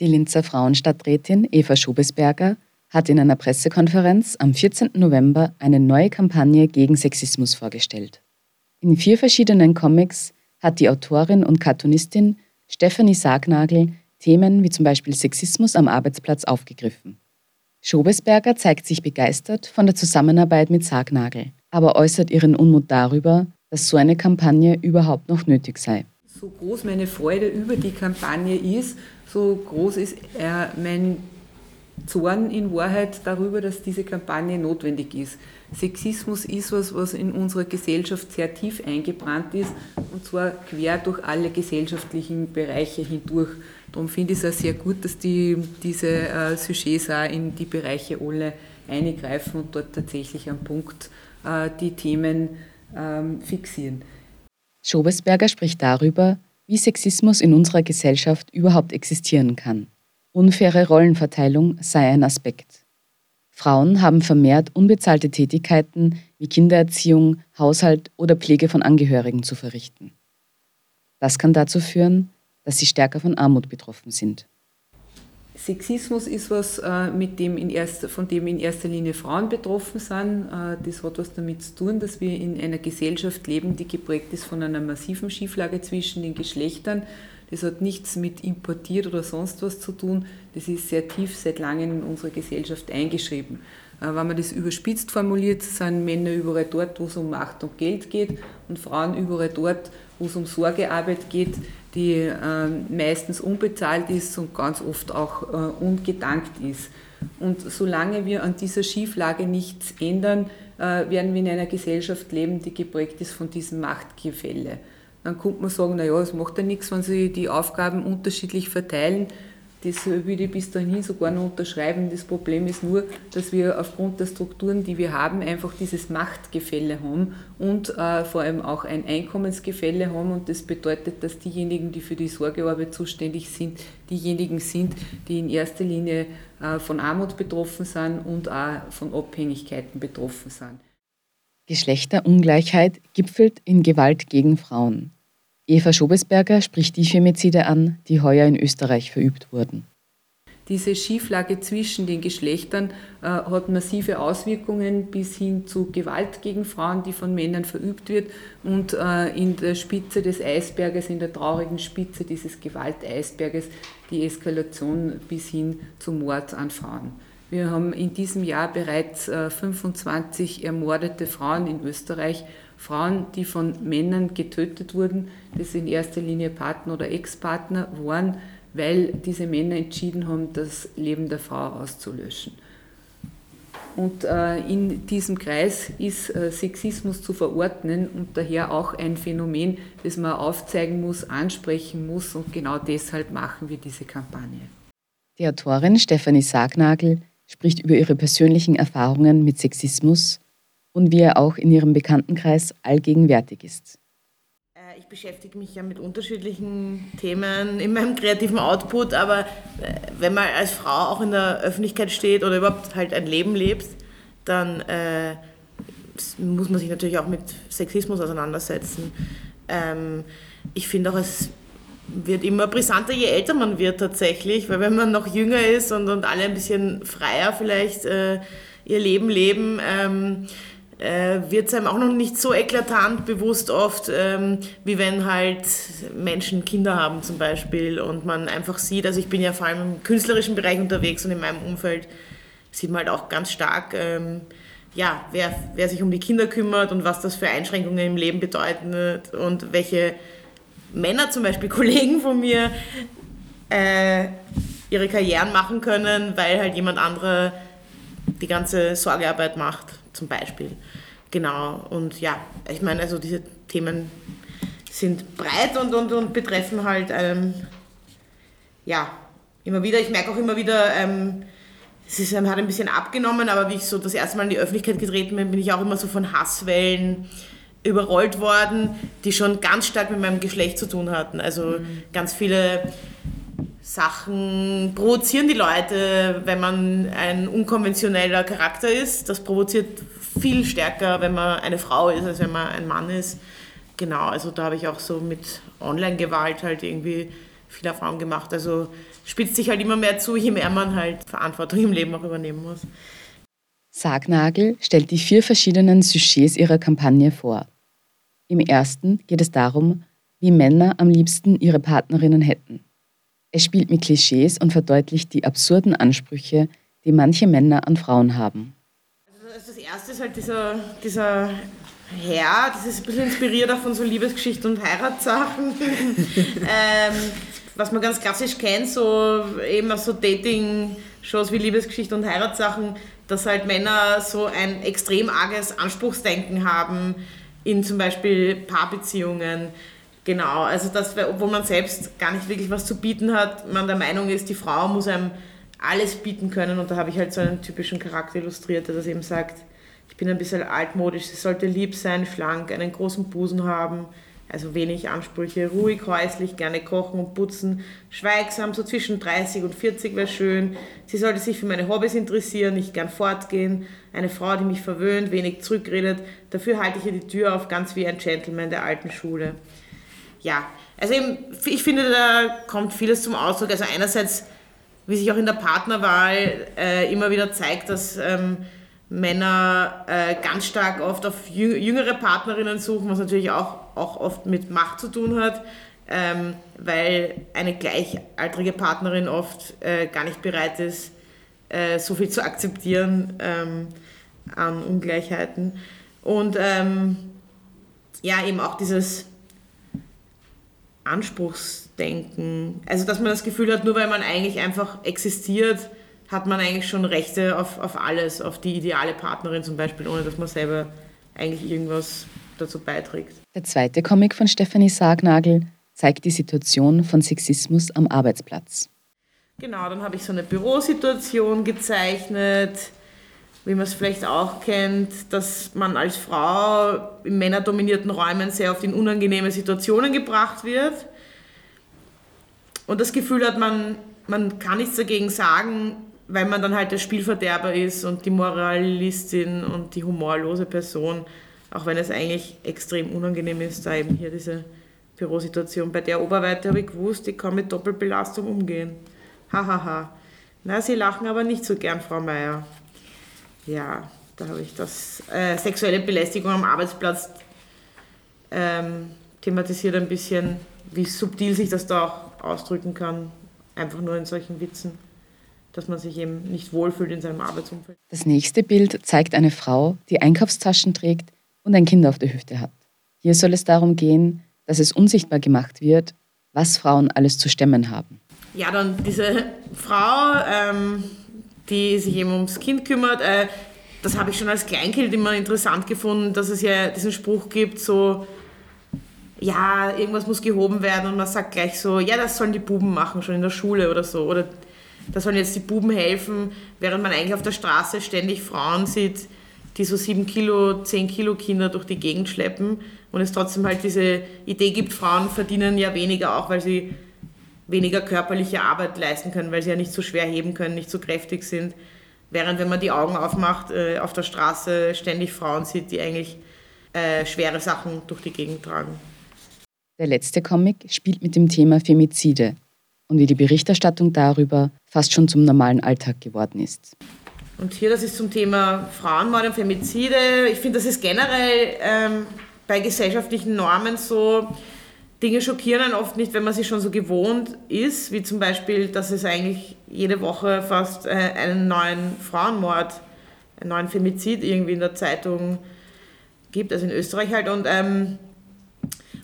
Die Linzer Frauenstadträtin Eva Schobesberger hat in einer Pressekonferenz am 14. November eine neue Kampagne gegen Sexismus vorgestellt. In vier verschiedenen Comics hat die Autorin und Cartoonistin Stephanie Sargnagel Themen wie zum Beispiel Sexismus am Arbeitsplatz aufgegriffen. Schobesberger zeigt sich begeistert von der Zusammenarbeit mit Sargnagel, aber äußert ihren Unmut darüber, dass so eine Kampagne überhaupt noch nötig sei. So groß meine Freude über die Kampagne ist, so groß ist äh, mein Zorn in Wahrheit darüber, dass diese Kampagne notwendig ist. Sexismus ist was, was in unserer Gesellschaft sehr tief eingebrannt ist und zwar quer durch alle gesellschaftlichen Bereiche hindurch. Darum finde ich es auch sehr gut, dass die, diese äh, Sujets auch in die Bereiche alle eingreifen und dort tatsächlich am Punkt äh, die Themen ähm, fixieren. Schobesberger spricht darüber, wie Sexismus in unserer Gesellschaft überhaupt existieren kann. Unfaire Rollenverteilung sei ein Aspekt. Frauen haben vermehrt unbezahlte Tätigkeiten wie Kindererziehung, Haushalt oder Pflege von Angehörigen zu verrichten. Das kann dazu führen, dass sie stärker von Armut betroffen sind. Sexismus ist was, äh, mit dem in erster, von dem in erster Linie Frauen betroffen sind. Äh, das hat was damit zu tun, dass wir in einer Gesellschaft leben, die geprägt ist von einer massiven Schieflage zwischen den Geschlechtern. Das hat nichts mit importiert oder sonst was zu tun. Das ist sehr tief seit langem in unserer Gesellschaft eingeschrieben. Äh, wenn man das überspitzt formuliert, sind Männer überall dort, wo es um Macht und Geld geht und Frauen überall dort, wo es um Sorgearbeit geht, die äh, meistens unbezahlt ist und ganz oft auch äh, ungedankt ist. Und solange wir an dieser Schieflage nichts ändern, werden wir in einer Gesellschaft leben, die geprägt ist von diesem Machtgefälle. Dann könnte man sagen, naja, es macht ja nichts, wenn sie die Aufgaben unterschiedlich verteilen. Das würde ich bis dahin sogar noch unterschreiben. Das Problem ist nur, dass wir aufgrund der Strukturen, die wir haben, einfach dieses Machtgefälle haben und äh, vor allem auch ein Einkommensgefälle haben. Und das bedeutet, dass diejenigen, die für die Sorgearbeit zuständig sind, diejenigen sind, die in erster Linie äh, von Armut betroffen sind und auch von Abhängigkeiten betroffen sind. Geschlechterungleichheit gipfelt in Gewalt gegen Frauen. Eva Schobesberger spricht die Femizide an, die heuer in Österreich verübt wurden. Diese Schieflage zwischen den Geschlechtern äh, hat massive Auswirkungen bis hin zu Gewalt gegen Frauen, die von Männern verübt wird und äh, in der Spitze des Eisberges, in der traurigen Spitze dieses Gewalteisberges, die Eskalation bis hin zum Mord an Frauen. Wir haben in diesem Jahr bereits 25 äh, ermordete Frauen in Österreich. Frauen, die von Männern getötet wurden, das in erster Linie Partner oder Ex-Partner waren, weil diese Männer entschieden haben, das Leben der Frau auszulöschen. Und äh, in diesem Kreis ist äh, Sexismus zu verordnen und daher auch ein Phänomen, das man aufzeigen muss, ansprechen muss und genau deshalb machen wir diese Kampagne. Die Autorin Stefanie Sargnagel spricht über ihre persönlichen Erfahrungen mit Sexismus und wie er auch in ihrem Bekanntenkreis allgegenwärtig ist. Äh, ich beschäftige mich ja mit unterschiedlichen Themen in meinem kreativen Output, aber äh, wenn man als Frau auch in der Öffentlichkeit steht oder überhaupt halt ein Leben lebt, dann äh, muss man sich natürlich auch mit Sexismus auseinandersetzen. Ähm, ich finde auch, es wird immer brisanter, je älter man wird tatsächlich, weil wenn man noch jünger ist und, und alle ein bisschen freier vielleicht äh, ihr Leben leben, ähm, äh, wird es einem auch noch nicht so eklatant bewusst oft, ähm, wie wenn halt Menschen Kinder haben zum Beispiel und man einfach sieht, also ich bin ja vor allem im künstlerischen Bereich unterwegs und in meinem Umfeld sieht man halt auch ganz stark, ähm, ja, wer, wer sich um die Kinder kümmert und was das für Einschränkungen im Leben bedeutet und welche Männer zum Beispiel, Kollegen von mir, äh, ihre Karrieren machen können, weil halt jemand andere die ganze Sorgearbeit macht, zum Beispiel. Genau, und ja, ich meine, also diese Themen sind breit und, und, und betreffen halt, ähm, ja, immer wieder, ich merke auch immer wieder, ähm, es ist, hat ein bisschen abgenommen, aber wie ich so das erste Mal in die Öffentlichkeit getreten bin, bin ich auch immer so von Hasswellen überrollt worden, die schon ganz stark mit meinem Geschlecht zu tun hatten. Also mhm. ganz viele Sachen provozieren die Leute, wenn man ein unkonventioneller Charakter ist. Das provoziert viel stärker, wenn man eine Frau ist, als wenn man ein Mann ist. Genau, also da habe ich auch so mit Online-Gewalt halt irgendwie viel Erfahrung gemacht. Also spitzt sich halt immer mehr zu, je mehr man halt Verantwortung im Leben auch übernehmen muss. Sargnagel stellt die vier verschiedenen Sujets ihrer Kampagne vor. Im ersten geht es darum, wie Männer am liebsten ihre Partnerinnen hätten. Es spielt mit Klischees und verdeutlicht die absurden Ansprüche, die manche Männer an Frauen haben. Erste ist halt dieser, dieser Herr, das ist ein bisschen inspiriert auch von so Liebesgeschichten und Heiratssachen. ähm, was man ganz klassisch kennt, so eben so Dating-Shows wie Liebesgeschichte und Heiratssachen, dass halt Männer so ein extrem arges Anspruchsdenken haben in zum Beispiel Paarbeziehungen. Genau, also das, obwohl man selbst gar nicht wirklich was zu bieten hat, man der Meinung ist, die Frau muss einem alles bieten können und da habe ich halt so einen typischen Charakter illustriert, der das eben sagt, ich bin ein bisschen altmodisch, sie sollte lieb sein, schlank, einen großen Busen haben, also wenig Ansprüche, ruhig, häuslich, gerne kochen und putzen, schweigsam, so zwischen 30 und 40 wäre schön. Sie sollte sich für meine Hobbys interessieren, nicht gern fortgehen. Eine Frau, die mich verwöhnt, wenig zurückredet. Dafür halte ich ihr die Tür auf, ganz wie ein Gentleman der alten Schule. Ja, also eben, ich finde, da kommt vieles zum Ausdruck. Also einerseits, wie sich auch in der Partnerwahl äh, immer wieder zeigt, dass ähm, Männer äh, ganz stark oft auf jüngere Partnerinnen suchen, was natürlich auch, auch oft mit Macht zu tun hat, ähm, weil eine gleichaltrige Partnerin oft äh, gar nicht bereit ist, äh, so viel zu akzeptieren ähm, an Ungleichheiten. Und ähm, ja, eben auch dieses Anspruchsdenken, also dass man das Gefühl hat, nur weil man eigentlich einfach existiert, hat man eigentlich schon Rechte auf, auf alles, auf die ideale Partnerin zum Beispiel, ohne dass man selber eigentlich irgendwas dazu beiträgt. Der zweite Comic von Stephanie Sargnagel zeigt die Situation von Sexismus am Arbeitsplatz. Genau, dann habe ich so eine Bürosituation gezeichnet, wie man es vielleicht auch kennt, dass man als Frau in männerdominierten Räumen sehr oft in unangenehme Situationen gebracht wird und das Gefühl hat, man, man kann nichts dagegen sagen, weil man dann halt der Spielverderber ist und die Moralistin und die humorlose Person, auch wenn es eigentlich extrem unangenehm ist, da eben hier diese Bürosituation. Bei der Oberweite habe ich gewusst, ich kann mit Doppelbelastung umgehen. Hahaha. Ha, ha. Na, Sie lachen aber nicht so gern, Frau Meier. Ja, da habe ich das. Äh, sexuelle Belästigung am Arbeitsplatz ähm, thematisiert ein bisschen, wie subtil sich das da auch ausdrücken kann. Einfach nur in solchen Witzen dass man sich eben nicht wohlfühlt in seinem Arbeitsumfeld. Das nächste Bild zeigt eine Frau, die Einkaufstaschen trägt und ein Kind auf der Hüfte hat. Hier soll es darum gehen, dass es unsichtbar gemacht wird, was Frauen alles zu stemmen haben. Ja, dann diese Frau, ähm, die sich eben ums Kind kümmert, äh, das habe ich schon als Kleinkind immer interessant gefunden, dass es ja diesen Spruch gibt, so, ja, irgendwas muss gehoben werden und man sagt gleich so, ja, das sollen die Buben machen, schon in der Schule oder so. Oder da sollen jetzt die Buben helfen, während man eigentlich auf der Straße ständig Frauen sieht, die so 7 Kilo, 10 Kilo Kinder durch die Gegend schleppen und es trotzdem halt diese Idee gibt, Frauen verdienen ja weniger, auch weil sie weniger körperliche Arbeit leisten können, weil sie ja nicht so schwer heben können, nicht so kräftig sind. Während wenn man die Augen aufmacht, äh, auf der Straße ständig Frauen sieht, die eigentlich äh, schwere Sachen durch die Gegend tragen. Der letzte Comic spielt mit dem Thema Femizide und wie die Berichterstattung darüber fast schon zum normalen Alltag geworden ist. Und hier, das ist zum Thema Frauenmord und Femizide. Ich finde, das ist generell ähm, bei gesellschaftlichen Normen so, Dinge schockieren einen oft nicht, wenn man sie schon so gewohnt ist, wie zum Beispiel, dass es eigentlich jede Woche fast äh, einen neuen Frauenmord, einen neuen Femizid irgendwie in der Zeitung gibt, also in Österreich halt. Und ähm,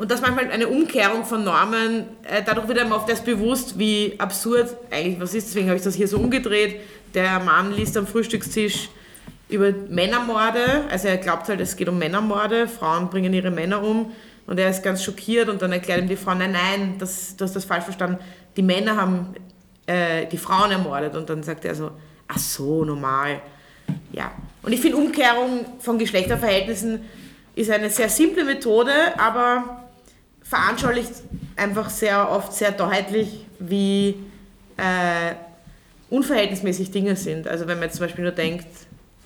und dass manchmal eine Umkehrung von Normen, äh, dadurch wird einem oft erst bewusst, wie absurd eigentlich was ist. Deswegen habe ich das hier so umgedreht. Der Mann liest am Frühstückstisch über Männermorde. Also er glaubt halt, es geht um Männermorde. Frauen bringen ihre Männer um. Und er ist ganz schockiert und dann erklärt ihm die Frau, nein, nein, das, du hast das falsch verstanden. Die Männer haben äh, die Frauen ermordet. Und dann sagt er so, ach so, normal. Ja. Und ich finde, Umkehrung von Geschlechterverhältnissen ist eine sehr simple Methode, aber veranschaulicht einfach sehr oft sehr deutlich, wie äh, unverhältnismäßig Dinge sind. Also wenn man jetzt zum Beispiel nur denkt,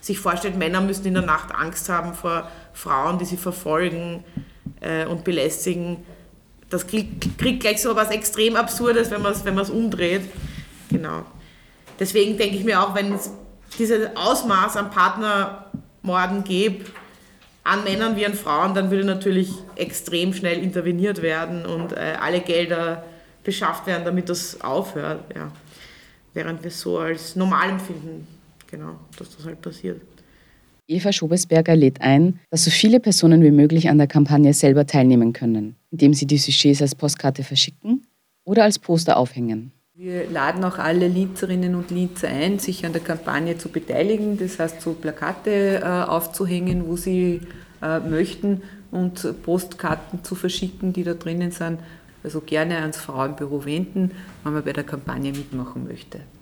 sich vorstellt, Männer müssen in der Nacht Angst haben vor Frauen, die sie verfolgen äh, und belästigen. Das kriegt, gleich so was extrem Absurdes, wenn man es wenn umdreht. Genau. Deswegen denke ich mir auch, wenn es dieses Ausmaß an Partnermorden gäbe, an Männern wie an Frauen, dann würde natürlich extrem schnell interveniert werden und äh, alle Gelder beschafft werden, damit das aufhört. Ja. Während wir es so als normal empfinden, genau, dass das halt passiert. Eva Schobesberger lädt ein, dass so viele Personen wie möglich an der Kampagne selber teilnehmen können, indem sie die Sujets als Postkarte verschicken oder als Poster aufhängen. Wir laden auch alle Linzerinnen und Linzer ein, sich an der Kampagne zu beteiligen, das heißt so Plakate äh, aufzuhängen, wo sie äh, möchten und Postkarten zu verschicken, die da drinnen sind. Also gerne ans Frauenbüro wenden, wenn man bei der Kampagne mitmachen möchte.